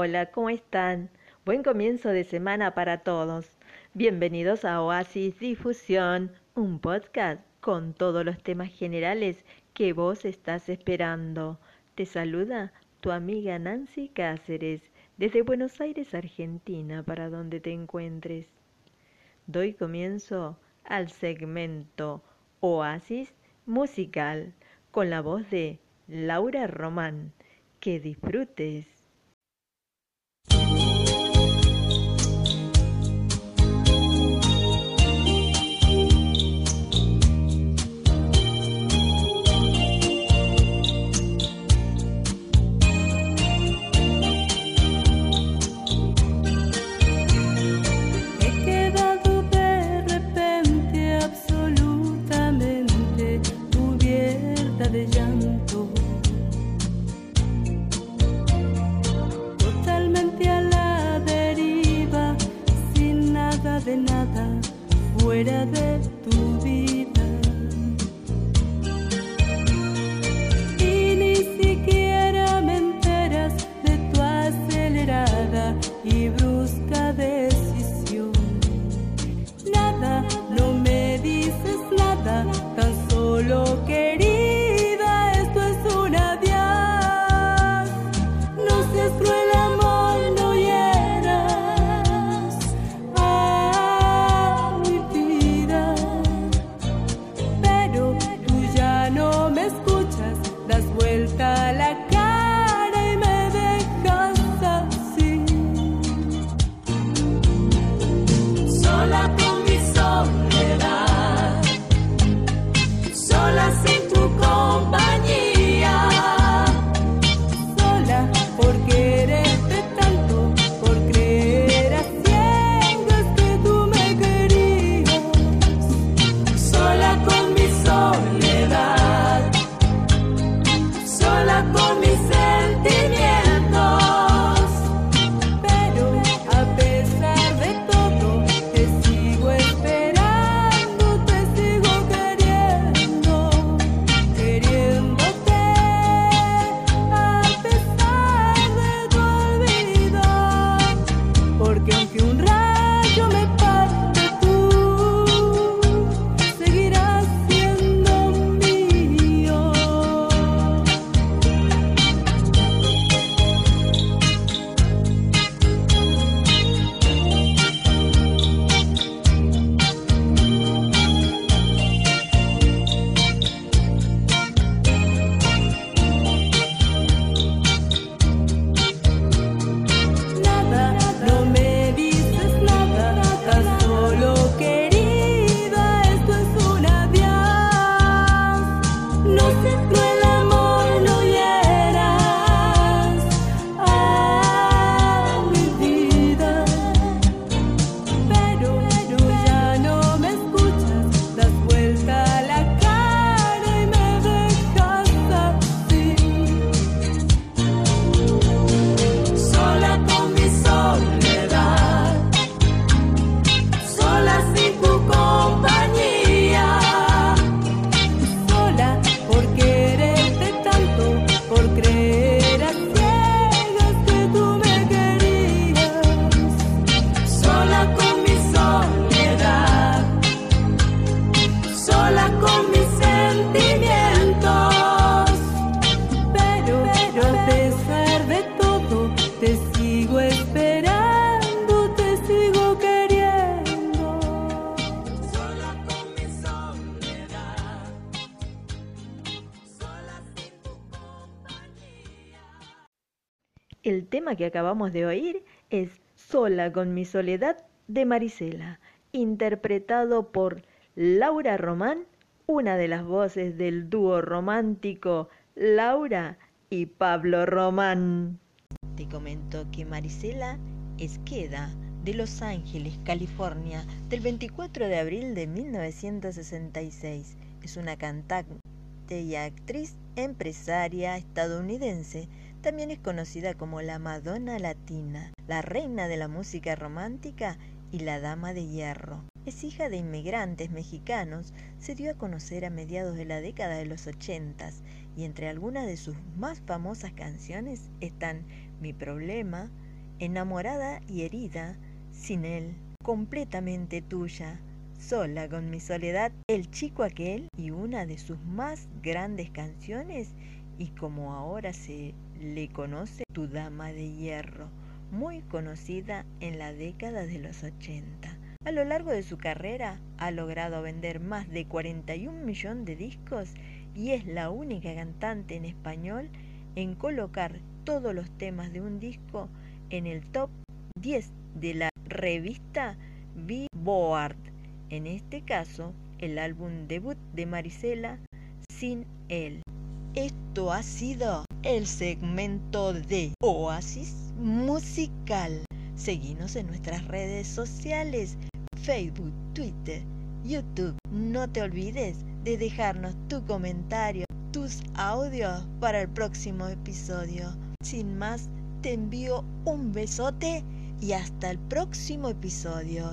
hola, ¿cómo están? Buen comienzo de semana para todos. Bienvenidos a Oasis Difusión, un podcast con todos los temas generales que vos estás esperando. Te saluda tu amiga Nancy Cáceres desde Buenos Aires, Argentina, para donde te encuentres. Doy comienzo al segmento Oasis musical con la voz de Laura Román. Que disfrutes. de nada fuera de tu vida. Y ni siquiera me enteras de tu acelerada y brusca de El tema que acabamos de oír es Sola con mi soledad de Marisela, interpretado por Laura Román, una de las voces del dúo romántico Laura y Pablo Román. Te comento que Marisela es queda de Los Ángeles, California, del 24 de abril de 1966. Es una cantante y actriz empresaria estadounidense también es conocida como la Madonna Latina, la reina de la música romántica y la Dama de Hierro. Es hija de inmigrantes mexicanos, se dio a conocer a mediados de la década de los ochentas y entre algunas de sus más famosas canciones están Mi Problema, enamorada y herida, sin él, completamente tuya, sola con mi soledad, el chico aquel y una de sus más grandes canciones y como ahora se le conoce, tu dama de hierro, muy conocida en la década de los 80. A lo largo de su carrera ha logrado vender más de 41 millones de discos y es la única cantante en español en colocar todos los temas de un disco en el top 10 de la revista Billboard. En este caso, el álbum debut de Marisela, Sin él. Esto ha sido el segmento de Oasis Musical. Seguimos en nuestras redes sociales, Facebook, Twitter, YouTube. No te olvides de dejarnos tu comentario, tus audios para el próximo episodio. Sin más, te envío un besote y hasta el próximo episodio.